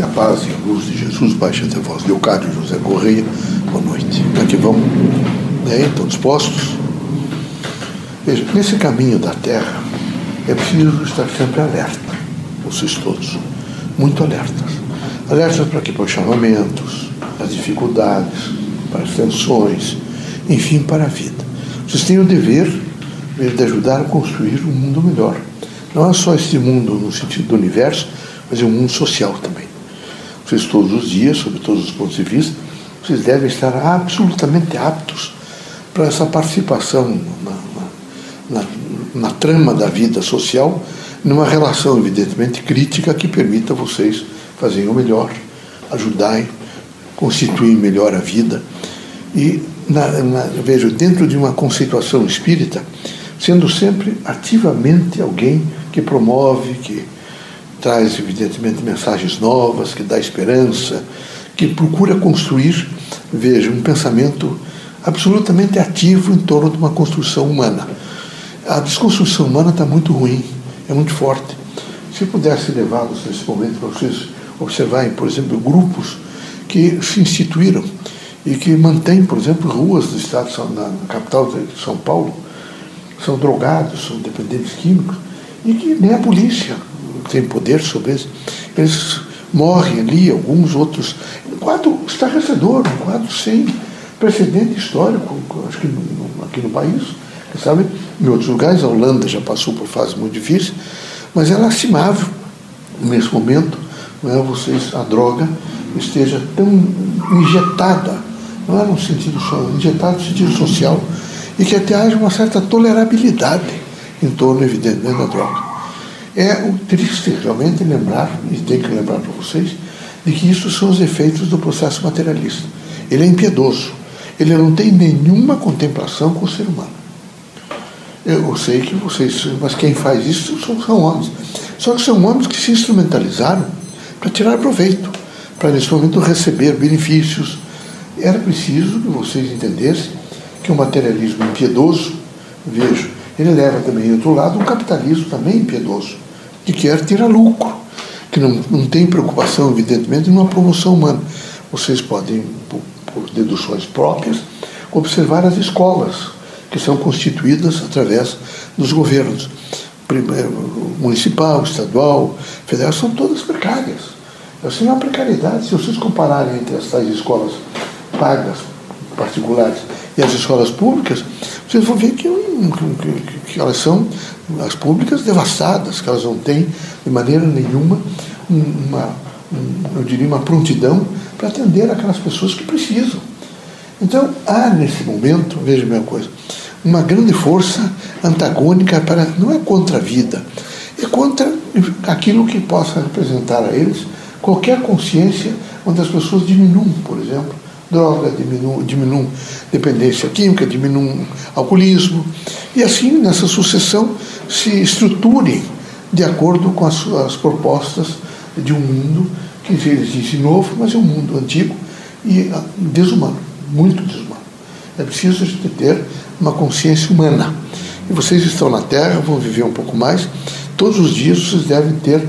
Que a paz e a luz de Jesus baixe até vós. Leocádio José Correia, boa noite. Aqui vamos. Bem, estão dispostos? Veja, nesse caminho da Terra, é preciso estar sempre alerta, vocês todos, muito alertas. Alertas para que para os chamamentos, as dificuldades, para as tensões, enfim, para a vida. Vocês têm o dever de ajudar a construir um mundo melhor. Não é só este mundo no sentido do universo, mas é um mundo social também. Vocês todos os dias, sob todos os pontos de vista, vocês devem estar absolutamente aptos para essa participação na, na, na, na trama da vida social, numa relação evidentemente crítica que permita vocês fazerem o melhor, ajudarem, constituir melhor a vida. E, na, na, vejo, dentro de uma conceituação espírita, sendo sempre ativamente alguém que promove, que traz, evidentemente, mensagens novas, que dá esperança, que procura construir, veja, um pensamento absolutamente ativo em torno de uma construção humana. A desconstrução humana está muito ruim, é muito forte. Se pudesse levá-los nesse momento para vocês observarem, por exemplo, grupos que se instituíram e que mantêm, por exemplo, ruas do estado, na capital de São Paulo, são drogados, são dependentes químicos, e que nem a polícia tem poder sobre eles. Eles morrem ali, alguns outros. Um quadro estarrecedor, um quadro sem precedente histórico, acho que no, aqui no país. Sabe? Em outros lugares, a Holanda já passou por fases muito difíceis, mas é lastimável nesse momento não é, vocês, a droga esteja tão injetada, não é no sentido só, injetada no sentido social, e que até haja uma certa tolerabilidade em torno, evidentemente, da droga. É o triste realmente lembrar, e tem que lembrar para vocês, de que isso são os efeitos do processo materialista. Ele é impiedoso, ele não tem nenhuma contemplação com o ser humano. Eu sei que vocês, mas quem faz isso são, são homens. Só que são homens que se instrumentalizaram para tirar proveito, para nesse momento receber benefícios. Era preciso que vocês entendessem que o materialismo impiedoso, vejo, ele leva também, outro lado, um capitalismo também impiedoso, que quer tirar lucro, que não, não tem preocupação, evidentemente, numa promoção humana. Vocês podem, por, por deduções próprias, observar as escolas, que são constituídas através dos governos municipal, estadual, federal, são todas precárias. Assim, uma precariedade, se vocês compararem entre essas escolas pagas, particulares, e as escolas públicas, vocês vão ver que, que, que, elas são, as públicas, devastadas, que elas não têm de maneira nenhuma uma, eu diria, uma prontidão para atender aquelas pessoas que precisam. Então, há nesse momento, veja a minha coisa, uma grande força antagônica para, não é contra a vida, é contra aquilo que possa representar a eles qualquer consciência onde as pessoas diminuam, por exemplo, droga, diminuam, dependência química, diminuam alcoolismo, e assim, nessa sucessão, se estruturem de acordo com as, as propostas de um mundo que existe novo, mas é um mundo antigo e ah, desumano, muito desumano. É preciso ter uma consciência humana. E vocês estão na Terra, vão viver um pouco mais. Todos os dias vocês devem ter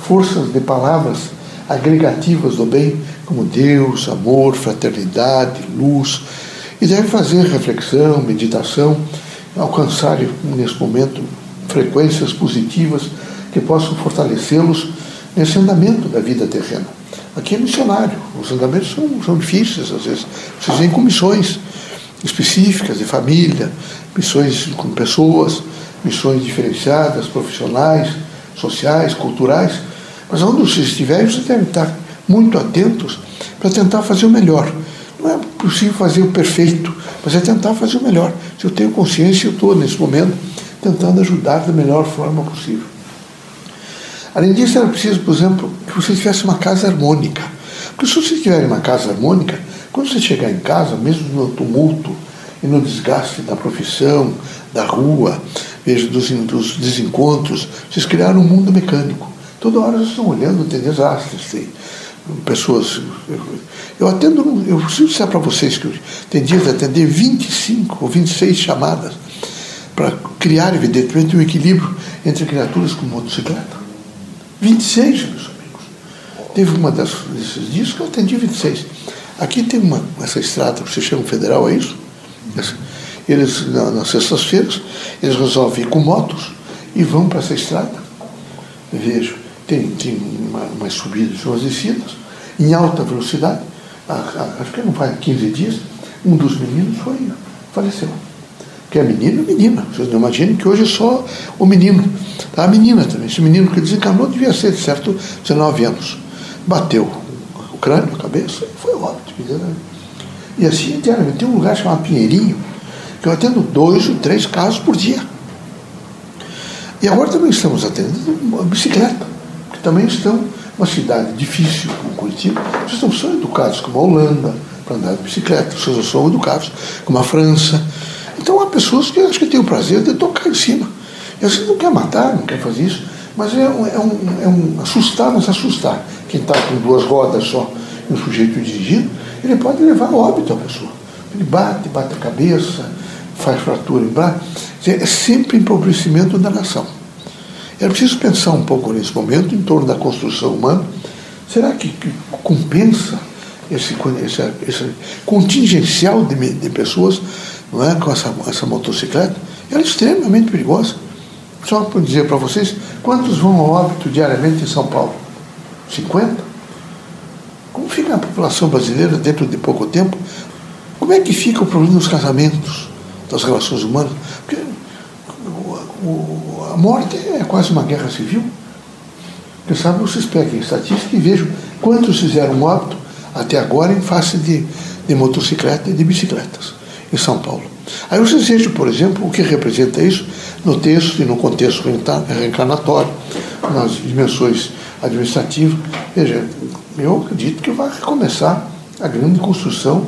forças de palavras agregativas do bem, como Deus, amor, fraternidade, luz, e devem fazer reflexão, meditação, alcançar nesse momento frequências positivas que possam fortalecê-los nesse andamento da vida terrena. Aqui é missionário, os andamentos são, são difíceis, às vezes. Vocês vêm com missões específicas de família, missões com pessoas, missões diferenciadas, profissionais, sociais, culturais. Mas onde vocês estiverem, vocês devem estar muito atentos para tentar fazer o melhor. Não é possível fazer o perfeito, mas é tentar fazer o melhor. Se eu tenho consciência, eu estou nesse momento tentando ajudar da melhor forma possível. Além disso, era preciso, por exemplo, que vocês tivessem uma casa harmônica. Porque se vocês tiverem uma casa harmônica, quando você chegar em casa, mesmo no tumulto e no desgaste da profissão, da rua, veja, dos, dos desencontros, vocês criaram um mundo mecânico. Toda hora vocês estão olhando, tem desastres, tem pessoas. Eu, atendo, eu preciso dizer para vocês que tem dias de atender 25 ou 26 chamadas para criar, evidentemente, um equilíbrio entre criaturas com motocicleta. 26, meus amigos. Teve uma das, desses dias que eu atendi 26. Aqui tem uma, essa estrada que se chama Federal, é isso? Eles, na, nas sextas-feiras, eles resolvem ir com motos e vão para essa estrada. Vejo, tem, tem uma, umas subidas e umas descidas, em alta velocidade. Acho que não faz 15 dias, um dos meninos foi, faleceu. Que é menino e menina. Vocês não imaginem que hoje é só o menino. A menina também. Esse menino que desencarnou devia ser, de certo, 19 anos. Bateu o crânio, a cabeça, foi óbito. E assim, tem um lugar chamado Pinheirinho, que eu atendo dois ou três casos por dia. E agora também estamos atendendo a bicicleta, que também estão uma cidade difícil como Curitiba, vocês não são educados como a Holanda para andar de bicicleta, vocês não são educados como a França. Então há pessoas que acho que têm o prazer de tocar em cima. E vezes não quer matar, não quer fazer isso, mas é um, é um, é um assustar, mas assustar. Quem está com duas rodas só e um sujeito dirigindo, ele pode levar óbito a pessoa. Ele bate, bate a cabeça, faz fratura em braço. É sempre empobrecimento da nação. Era preciso pensar um pouco nesse momento em torno da construção humana. Será que, que compensa esse, esse, esse contingencial de, de, pessoas não é, com essa, essa motocicleta? Ela é extremamente perigosa. Só para dizer para vocês, quantos vão ao óbito diariamente em São Paulo? 50? Como fica a população brasileira dentro de pouco tempo? Como é que fica o problema dos casamentos, das relações humanas? Porque o, a morte é quase uma guerra civil. Quem sabe vocês peguem estatística e vejam quantos fizeram óbito até agora em face de, de motocicleta e de bicicletas em São Paulo. Aí vocês vejam, por exemplo, o que representa isso no texto e no contexto reencarnatório, nas dimensões administrativas. Veja, eu acredito que vai recomeçar a grande construção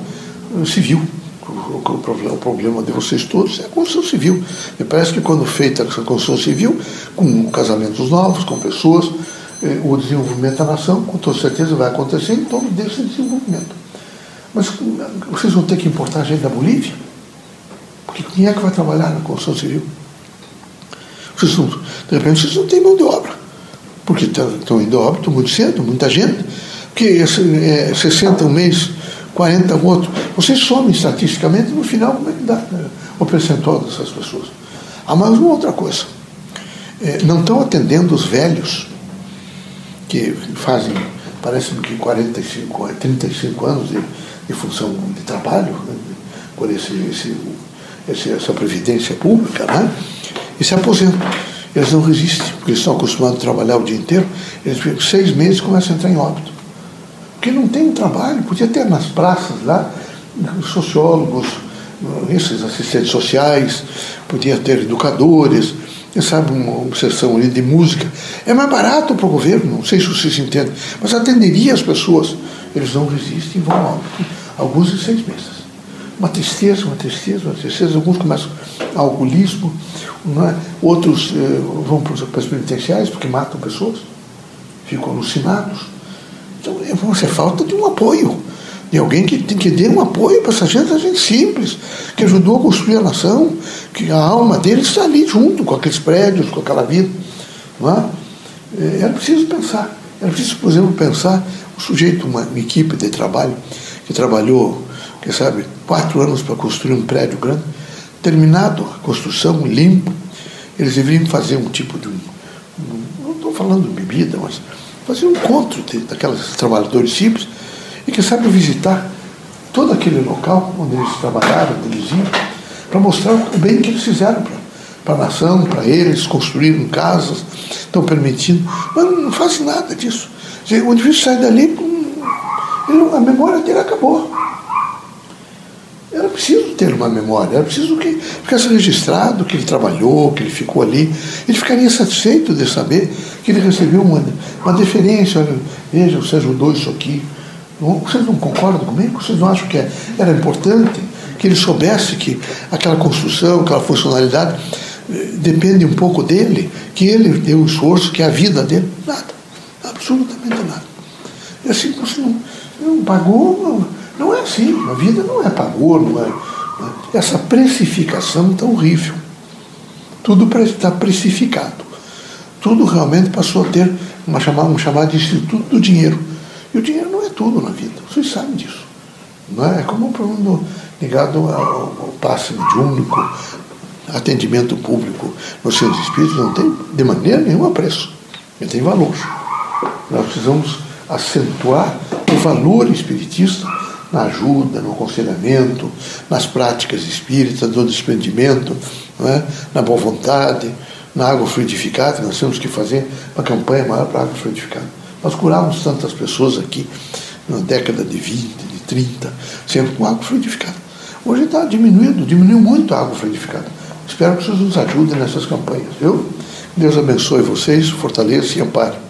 civil o problema, de vocês todos é a construção civil. Me parece que quando feita essa construção civil, com casamentos novos, com pessoas, eh, o desenvolvimento da nação, com toda certeza, vai acontecer em torno desse desenvolvimento. Mas vocês vão ter que importar gente da Bolívia? Porque quem é que vai trabalhar na construção civil? Vocês não, de repente vocês não têm mão de obra. Porque estão indo a óbito muito cedo, muita gente. Porque é, 60 um mês 40 outros. Vocês somem estatisticamente, no final, como é que dá né, o percentual dessas pessoas? Há mais uma outra coisa. É, não estão atendendo os velhos, que fazem, parece-me que 45, 35 anos de, de função de trabalho, né, por esse, esse, esse, essa previdência pública, né, e se aposentam. Eles não resistem, porque eles estão acostumados a trabalhar o dia inteiro, eles ficam seis meses e começam a entrar em óbito porque não tem trabalho. Podia ter nas praças lá sociólogos, esses assistentes sociais, podia ter educadores, quem sabe uma sessão ali de música. É mais barato para o governo, não sei se vocês entendem, mas atenderia as pessoas. Eles não resistem, vão ao alguns em seis meses. Uma tristeza, uma tristeza, uma tristeza. Alguns começam alcoolismo, é? outros eh, vão para as penitenciais porque matam pessoas, ficam alucinados. Então, é, você falta de um apoio, de alguém que que dar um apoio para essa gente, gente simples, que ajudou a construir a nação, que a alma dele está ali junto com aqueles prédios, com aquela vida. Não é? é era preciso pensar. Era preciso, por exemplo, pensar o sujeito, uma, uma equipe de trabalho, que trabalhou, quem sabe, quatro anos para construir um prédio grande, terminado a construção, limpo, eles deveriam fazer um tipo de. Um, não estou falando de bebida, mas fazer um encontro de, daqueles trabalhadores simples e que sabe visitar todo aquele local onde eles trabalharam, onde eles iam, para mostrar o bem que eles fizeram para a nação, para eles, construíram casas, estão permitindo, mas não fazem nada disso. O indivíduo sai dali, ele, a memória dele acabou. Era preciso ter uma memória, era preciso que ficasse registrado que ele trabalhou, que ele ficou ali. Ele ficaria satisfeito de saber que ele recebeu uma, uma deferência. Olha, veja, você ajudou isso aqui. Vocês não concordam comigo? Vocês não acham que é, era importante que ele soubesse que aquela construção, aquela funcionalidade eh, depende um pouco dele, que ele deu o esforço, que é a vida dele? Nada, absolutamente nada. E assim, você não, não pagou, não, não é assim. A vida não é pagou, não é. Essa precificação está horrível. Tudo está precificado tudo realmente passou a ter uma chamada, um chamado de Instituto do Dinheiro. E o dinheiro não é tudo na vida, vocês sabem disso. Não é? é como um problema ligado ao, ao passe mediúnico, atendimento público no centro espírita, não tem de maneira nenhuma preço, ele tem valor. Nós precisamos acentuar o valor espiritista na ajuda, no aconselhamento, nas práticas espíritas, no desprendimento, é? na boa vontade, na água fluidificada, nós temos que fazer uma campanha maior para a água fluidificada. Nós curávamos tantas pessoas aqui na década de 20, de 30, sempre com água fluidificada. Hoje está diminuindo, diminuiu muito a água fluidificada. Espero que vocês nos ajudem nessas campanhas, viu? Deus abençoe vocês, fortaleça e ampare.